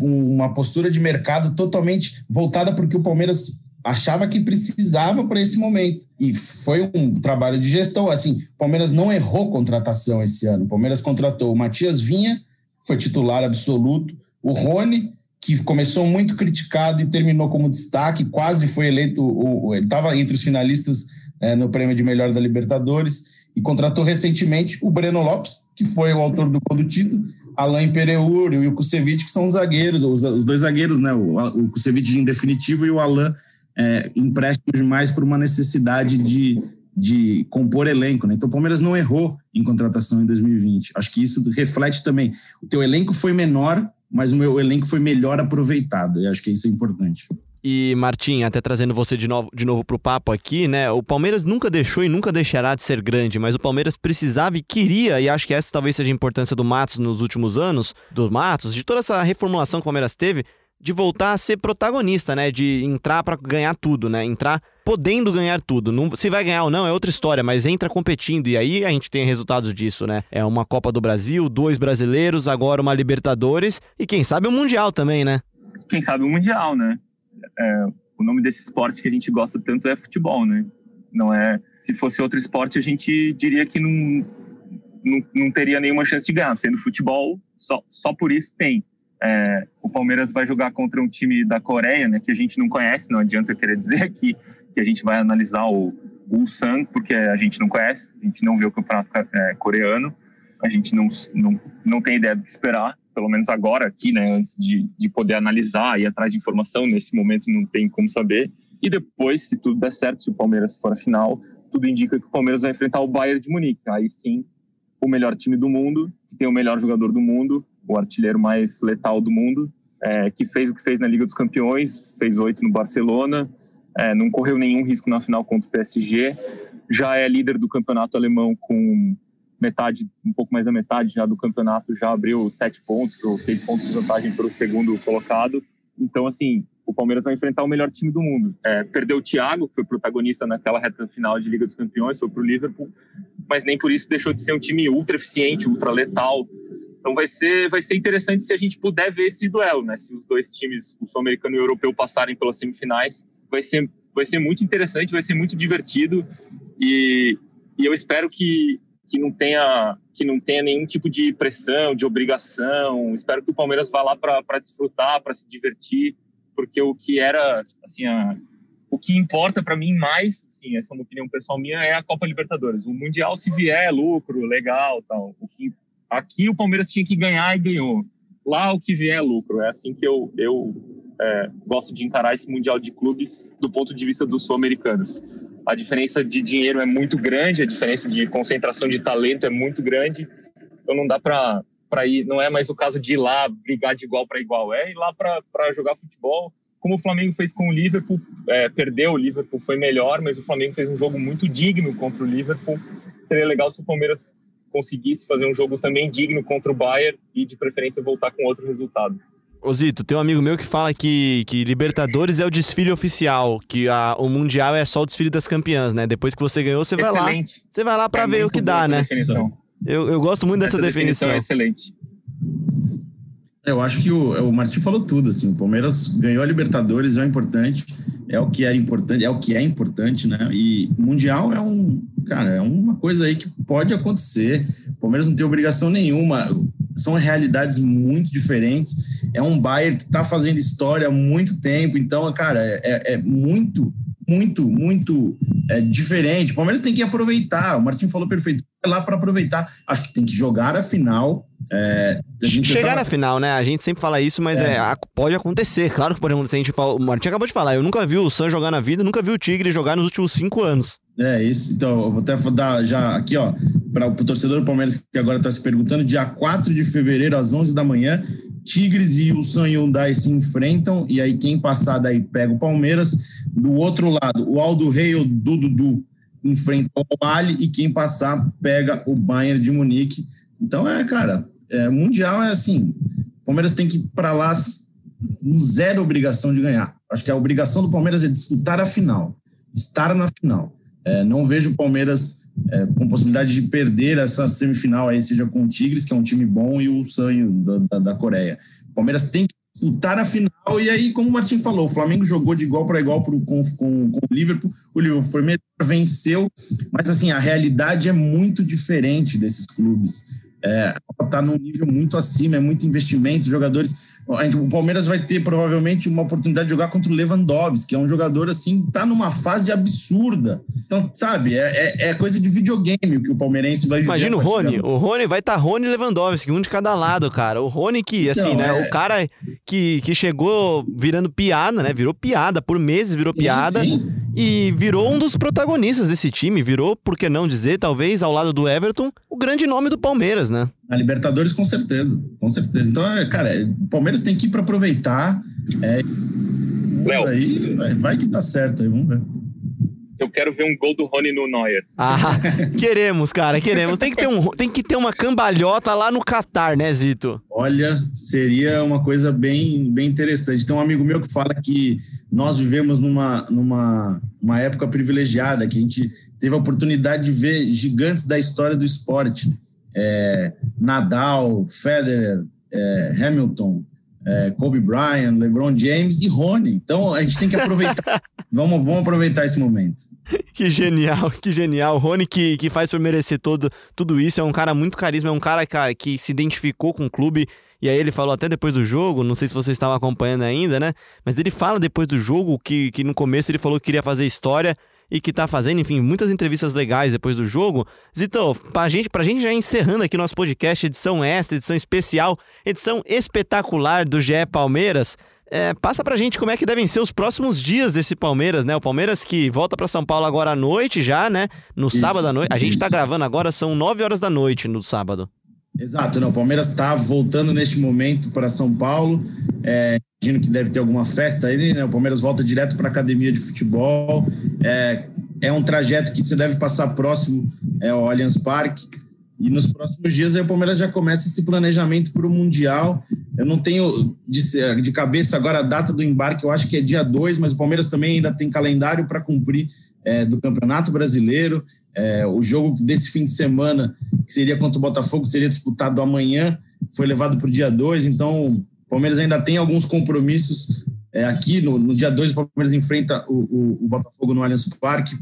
uma postura de mercado totalmente voltada para o que o Palmeiras achava que precisava para esse momento. E foi um trabalho de gestão. Assim, Palmeiras não errou contratação esse ano. Palmeiras contratou o Matias Vinha, foi titular absoluto, o Rony, que começou muito criticado e terminou como destaque, quase foi eleito, estava entre os finalistas é, no prêmio de melhor da Libertadores, e contratou recentemente o Breno Lopes, que foi o autor do gol do título, Alain Pereur e o Kusevich, que são os zagueiros, os, dois zagueiros, né? O, o Kusevich em definitivo e o Alain é, empréstimos mais por uma necessidade de, de compor elenco. Né? Então o Palmeiras não errou em contratação em 2020. Acho que isso reflete também. O teu elenco foi menor, mas o meu elenco foi melhor aproveitado. E acho que isso é importante. E Martim, até trazendo você de novo, de novo pro papo aqui, né? O Palmeiras nunca deixou e nunca deixará de ser grande, mas o Palmeiras precisava e queria, e acho que essa talvez seja a importância do Matos nos últimos anos, do Matos, de toda essa reformulação que o Palmeiras teve, de voltar a ser protagonista, né? De entrar para ganhar tudo, né? Entrar podendo ganhar tudo. Não, se vai ganhar ou não é outra história, mas entra competindo e aí a gente tem resultados disso, né? É uma Copa do Brasil, dois brasileiros, agora uma Libertadores e quem sabe o um Mundial também, né? Quem sabe o um Mundial, né? É, o nome desse esporte que a gente gosta tanto é futebol, né? Não é. Se fosse outro esporte, a gente diria que não, não, não teria nenhuma chance de ganhar. Sendo futebol, só, só por isso tem. É, o Palmeiras vai jogar contra um time da Coreia, né, que a gente não conhece, não adianta querer dizer que, que a gente vai analisar o Ulsan, porque a gente não conhece, a gente não vê o campeonato é, coreano, a gente não, não, não tem ideia do que esperar, pelo menos agora aqui, né, antes de, de poder analisar e atrás de informação, nesse momento não tem como saber. E depois, se tudo der certo, se o Palmeiras for a final, tudo indica que o Palmeiras vai enfrentar o Bayern de Munique. Aí sim, o melhor time do mundo, que tem o melhor jogador do mundo, o artilheiro mais letal do mundo, é, que fez o que fez na Liga dos Campeões, fez oito no Barcelona, é, não correu nenhum risco na final contra o PSG, já é líder do campeonato alemão com metade, um pouco mais da metade já do campeonato, já abriu sete pontos ou seis pontos de vantagem para o segundo colocado. Então, assim, o Palmeiras vai enfrentar o melhor time do mundo. É, perdeu o Thiago, que foi protagonista naquela reta final de Liga dos Campeões, foi para o Liverpool, mas nem por isso deixou de ser um time ultra eficiente, ultra letal, então vai ser, vai ser interessante se a gente puder ver esse duelo, né? Se os dois times, o sul-americano e o europeu, passarem pelas semifinais, vai ser, vai ser muito interessante, vai ser muito divertido e, e eu espero que, que não tenha que não tenha nenhum tipo de pressão, de obrigação. Espero que o Palmeiras vá lá para desfrutar, para se divertir, porque o que era assim a, o que importa para mim mais, assim, essa é uma opinião pessoal minha, é a Copa Libertadores. O Mundial, se vier, é lucro, legal, tal. O que Aqui o Palmeiras tinha que ganhar e ganhou. Lá o que vier é lucro. É assim que eu, eu é, gosto de encarar esse Mundial de Clubes do ponto de vista dos sul-americanos. A diferença de dinheiro é muito grande, a diferença de concentração de talento é muito grande. Então não dá para para ir, não é mais o caso de ir lá brigar de igual para igual, é ir lá para jogar futebol, como o Flamengo fez com o Liverpool, é, perdeu, o Liverpool foi melhor, mas o Flamengo fez um jogo muito digno contra o Liverpool seria legal se o Palmeiras conseguisse fazer um jogo também digno contra o Bayern e de preferência voltar com outro resultado. Ô Zito, tem um amigo meu que fala que, que Libertadores é o desfile oficial, que a, o Mundial é só o desfile das campeãs, né? Depois que você ganhou, você vai excelente. lá. Você vai lá para É ver o que dá, essa né? definição. Eu, eu gosto muito dessa Essa definição. é excelente. Eu acho que o, o Martin falou tudo, assim, o Palmeiras ganhou a Libertadores, é importante, é o que era importante, é o que é importante, né? E Mundial é um, cara, é uma coisa aí que pode acontecer. O Palmeiras não tem obrigação nenhuma, são realidades muito diferentes. É um Bayern que está fazendo história há muito tempo, então, cara, é, é muito, muito, muito é, diferente. O Palmeiras tem que aproveitar. O Martin falou perfeito. Lá para aproveitar. Acho que tem que jogar a final. É, a gente Chegar na final, né? A gente sempre fala isso, mas é. a- pode acontecer. Claro que pode acontecer. A gente fala, o Martin acabou de falar. Eu nunca vi o San jogar na vida, nunca vi o Tigre jogar nos últimos cinco anos. É isso. Então, eu vou até dar já aqui, ó, para o torcedor do Palmeiras que agora está se perguntando, dia 4 de fevereiro, às 11 da manhã, Tigres e o San Hyundai se enfrentam, e aí quem passar daí pega o Palmeiras. Do outro lado, o Aldo Rei ou do Dudu enfrenta o Ali, e quem passar pega o Bayern de Munique. Então, é, cara, é, Mundial é assim, o Palmeiras tem que ir para lá com zero obrigação de ganhar. Acho que a obrigação do Palmeiras é disputar a final, estar na final. É, não vejo o Palmeiras é, com possibilidade de perder essa semifinal aí, seja com o Tigres, que é um time bom, e o Sanho da, da, da Coreia. O Palmeiras tem que disputar a final, e aí, como o Martin falou, o Flamengo jogou de igual para igual pro, com, com, com o Liverpool, o Liverpool foi melhor, venceu, mas assim, a realidade é muito diferente desses clubes. É, está num nível muito acima, é muito investimento, jogadores. gente- O Palmeiras vai ter provavelmente uma oportunidade de jogar contra o Lewandowski, que é um jogador assim, tá numa fase absurda. Então, sabe, é, é- é coisa de videogame o que o palmeirense vai. Imagina o Rony. O Rony vai estar tá Rony e Lewandowski, um de cada lado, cara. O Rony que, assim, Então, né? é- O cara que, que chegou virando piada, né? Virou piada. Por meses virou piada. Sim, E virou um dos protagonistas desse time. Virou, por que não dizer, talvez ao lado do Everton, o grande nome do Palmeiras, né? A Libertadores, com certeza. Com certeza. Então, é, cara, é, o Palmeiras tem que ir para aproveitar. É, Léo. aí vai, vai que tá certo aí, vamos ver. Eu quero ver um gol do Rony no Neuer. Ah, (laughs) queremos, cara, queremos. Tem que ter, um, tem que ter uma cambalhota lá no Catar, né, Zito? Olha, seria uma coisa bem, bem interessante. Tem um amigo meu que fala que nós vivemos numa, numa uma época privilegiada, que a gente teve a oportunidade de ver gigantes da história do esporte. É, Nadal, Federer, é, Hamilton, é, Kobe Bryant, LeBron James e Rony. Então a gente tem que aproveitar. (laughs) vamos, vamos aproveitar esse momento. Que genial, que genial. O Rony que, que faz por merecer todo, tudo isso. É um cara muito carisma, é um cara, cara que se identificou com o clube. E aí ele falou até depois do jogo, não sei se vocês estavam acompanhando ainda, né? Mas ele fala depois do jogo que, que no começo ele falou que queria fazer história e que tá fazendo, enfim, muitas entrevistas legais depois do jogo. Zito, pra gente, pra gente já encerrando aqui nosso podcast, edição extra, edição especial, edição espetacular do GE Palmeiras. É, passa pra gente como é que devem ser os próximos dias desse Palmeiras, né? O Palmeiras que volta pra São Paulo agora à noite já, né? No Isso, sábado à noite. A gente tá isso. gravando agora, são 9 horas da noite no sábado. Exato, não. O Palmeiras está voltando neste momento para São Paulo. É, imagino que deve ter alguma festa aí, né? O Palmeiras volta direto para a academia de futebol. É, é um trajeto que você deve passar próximo é, ao Allianz Parque. E nos próximos dias aí o Palmeiras já começa esse planejamento para o Mundial. Eu não tenho de, de cabeça agora a data do embarque, eu acho que é dia 2, mas o Palmeiras também ainda tem calendário para cumprir é, do Campeonato Brasileiro. É, o jogo desse fim de semana, que seria contra o Botafogo, seria disputado amanhã, foi levado para o dia 2, então o Palmeiras ainda tem alguns compromissos é, aqui. No, no dia 2, o Palmeiras enfrenta o, o, o Botafogo no Allianz Parque,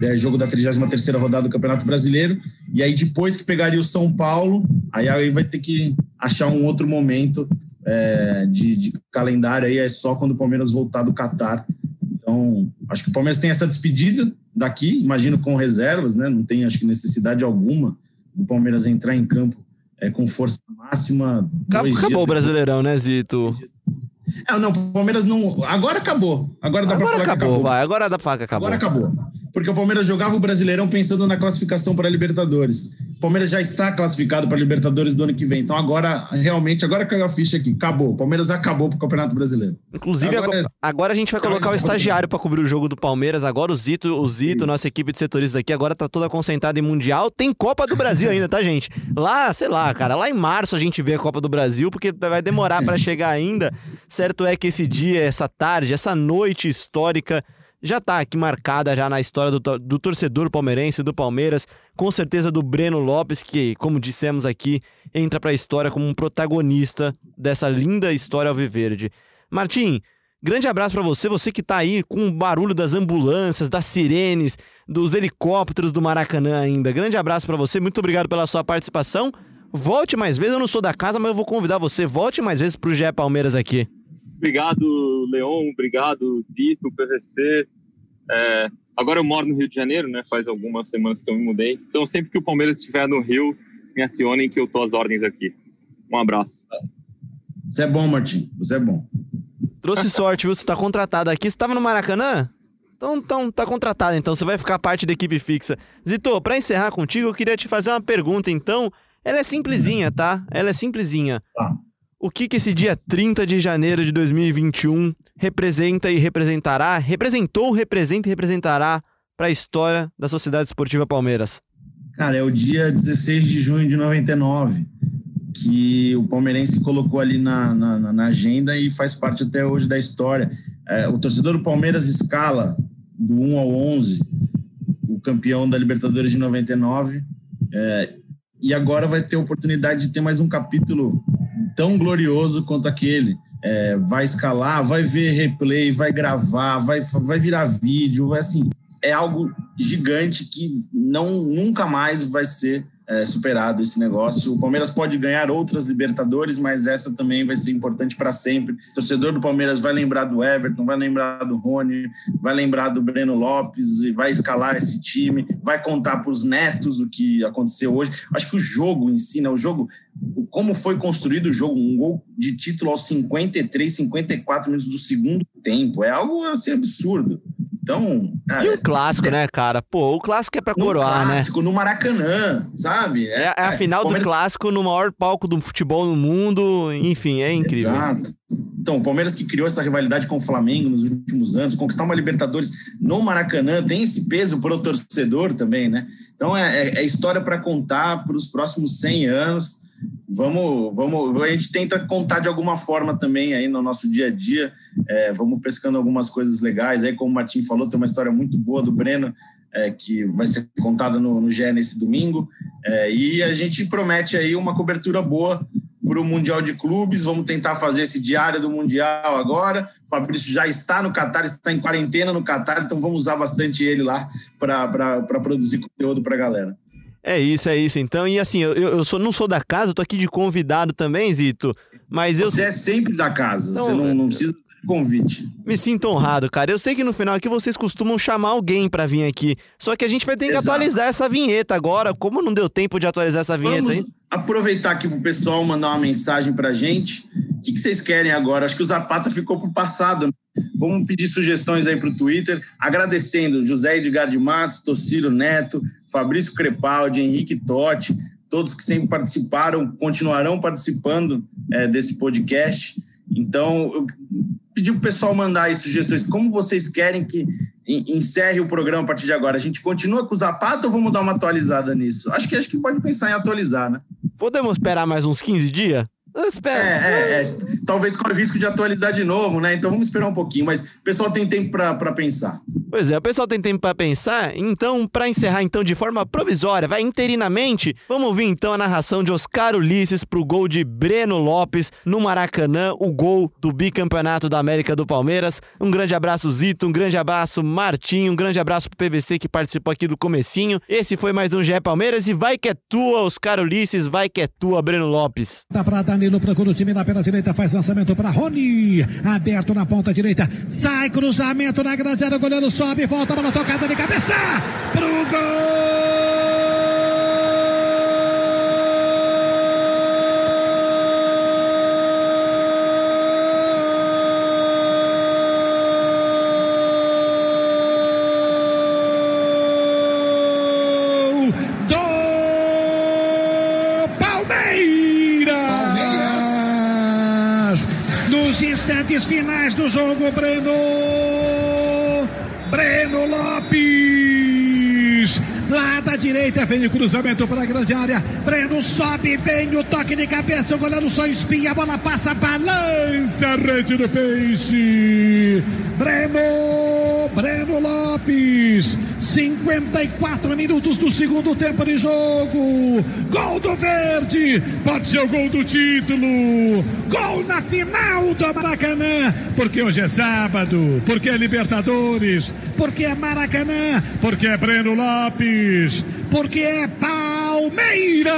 é, jogo da 33 rodada do Campeonato Brasileiro, e aí depois que pegaria o São Paulo, aí, aí vai ter que achar um outro momento é, de, de calendário, aí é só quando o Palmeiras voltar do Catar. Então, acho que o Palmeiras tem essa despedida daqui, imagino com reservas, né? Não tem, acho que, necessidade alguma do Palmeiras entrar em campo é, com força máxima. Acabou, o Brasileirão, né, Zito? É, não, o Palmeiras não. Agora acabou. Agora dá pra Agora falar acabou, acabou. vai. Agora dá pra falar que acabou. Agora acabou. Porque o Palmeiras jogava o Brasileirão pensando na classificação para a Libertadores. Palmeiras já está classificado para a Libertadores do ano que vem. Então agora, realmente, agora caiu a ficha aqui. Acabou. O Palmeiras acabou para o Campeonato Brasileiro. Inclusive, agora, agora, agora a gente vai colocar o estagiário para cobrir o jogo do Palmeiras. Agora o Zito, o Zito, nossa equipe de setoristas aqui, agora tá toda concentrada em Mundial. Tem Copa do Brasil ainda, tá, gente? Lá, sei lá, cara, lá em março a gente vê a Copa do Brasil, porque vai demorar para (laughs) chegar ainda. Certo é que esse dia, essa tarde, essa noite histórica já está aqui marcada já na história do, do torcedor palmeirense, do Palmeiras, com certeza do Breno Lopes, que, como dissemos aqui, entra para a história como um protagonista dessa linda história alviverde. Martim, grande abraço para você, você que está aí com o barulho das ambulâncias, das sirenes, dos helicópteros do Maracanã ainda. Grande abraço para você, muito obrigado pela sua participação. Volte mais vezes, eu não sou da casa, mas eu vou convidar você, volte mais vezes para o GE Palmeiras aqui. Obrigado, Leon. Obrigado, Zito, PVC. É, agora eu moro no Rio de Janeiro, né? Faz algumas semanas que eu me mudei. Então, sempre que o Palmeiras estiver no Rio, me acionem que eu tô às ordens aqui. Um abraço. Você é bom, Martim. Você é bom. Trouxe sorte, viu? Você tá contratado aqui. Você tava no Maracanã? Então, então tá contratado, então você vai ficar parte da equipe fixa. Zito, para encerrar contigo, eu queria te fazer uma pergunta, então. Ela é simplesinha, tá? Ela é simplesinha. Tá. O que, que esse dia 30 de janeiro de 2021 representa e representará, representou, representa e representará para a história da Sociedade Esportiva Palmeiras? Cara, é o dia 16 de junho de 99 que o palmeirense colocou ali na, na, na agenda e faz parte até hoje da história. É, o torcedor do Palmeiras escala do 1 ao 11 o campeão da Libertadores de 99 é, e agora vai ter a oportunidade de ter mais um capítulo tão glorioso quanto aquele. É, vai escalar, vai ver replay, vai gravar, vai, vai virar vídeo, vai assim. É algo gigante que não nunca mais vai ser é, superado esse negócio. O Palmeiras pode ganhar outras Libertadores, mas essa também vai ser importante para sempre. O torcedor do Palmeiras vai lembrar do Everton, vai lembrar do Rony, vai lembrar do Breno Lopes, vai escalar esse time, vai contar para os netos o que aconteceu hoje. Acho que o jogo ensina, o jogo, como foi construído o jogo, um gol de título aos 53, 54 minutos do segundo tempo, é algo assim absurdo. Então. Cara, e o clássico, é, né, cara? Pô, o clássico é pra coroar, clássico, né? Clássico no Maracanã, sabe? É, é, é a final Palmeiras... do clássico no maior palco do futebol no mundo, enfim, é incrível. Exato. Então, o Palmeiras que criou essa rivalidade com o Flamengo nos últimos anos, conquistar uma Libertadores no Maracanã tem esse peso para o torcedor também, né? Então, é, é, é história para contar para os próximos 100 anos vamos, vamos, a gente tenta contar de alguma forma também aí no nosso dia a dia, é, vamos pescando algumas coisas legais, aí como o Martim falou, tem uma história muito boa do Breno, é, que vai ser contada no, no GE nesse domingo, é, e a gente promete aí uma cobertura boa para o Mundial de Clubes, vamos tentar fazer esse diário do Mundial agora, o Fabrício já está no Catar, está em quarentena no Catar, então vamos usar bastante ele lá para produzir conteúdo para a galera. É isso, é isso. Então, e assim, eu, eu sou, não sou da casa, eu tô aqui de convidado também, Zito. Mas eu. Você é sempre da casa, então, você não, não precisa de convite. Me sinto honrado, cara. Eu sei que no final aqui vocês costumam chamar alguém para vir aqui. Só que a gente vai ter que Exato. atualizar essa vinheta agora. Como não deu tempo de atualizar essa vinheta, Vamos hein? Aproveitar aqui pro pessoal mandar uma mensagem pra gente. O que, que vocês querem agora? Acho que o Zapata ficou pro passado, né? Vamos pedir sugestões aí para o Twitter, agradecendo José Edgar de Matos, Tociro Neto, Fabrício Crepaldi, Henrique Totti, todos que sempre participaram, continuarão participando é, desse podcast. Então, eu pedi para o pessoal mandar aí sugestões. Como vocês querem que encerre o programa a partir de agora? A gente continua com o Zapata ou vamos dar uma atualizada nisso? Acho que acho que pode pensar em atualizar, né? Podemos esperar mais uns 15 dias? Espera. É, é, é, talvez corre o risco de atualizar de novo, né? Então vamos esperar um pouquinho, mas o pessoal tem tempo para pensar. Pois é, o pessoal tem tempo para pensar. Então, para encerrar então de forma provisória, vai interinamente, vamos ouvir então a narração de Oscar Ulisses pro gol de Breno Lopes no Maracanã, o gol do bicampeonato da América do Palmeiras. Um grande abraço Zito, um grande abraço Martinho, um grande abraço pro PVC que participou aqui do comecinho. Esse foi mais um GE Palmeiras e vai que é tua, Oscar Ulisses, vai que é tua, Breno Lopes. Tá pra Danilo procura o time na pela direita, faz lançamento para Rony. Aberto na ponta direita. Sai cruzamento na grande área. Goleiro sobe, volta, bola tocada de cabeça pro gol! instantes finais do jogo, Breno. Breno Lopes. Lá da direita vem o cruzamento para a grande área. Breno sobe, vem o toque de cabeça. O goleiro só espinha, a bola passa, balança a rede do peixe. Breno, Breno Lopes. 54 minutos do segundo tempo de jogo. Gol do Verde. Pode ser o gol do título. Gol na final do Maracanã. Porque hoje é sábado. Porque é Libertadores. Porque é Maracanã. Porque é Breno Lopes. Porque é Palmeiras.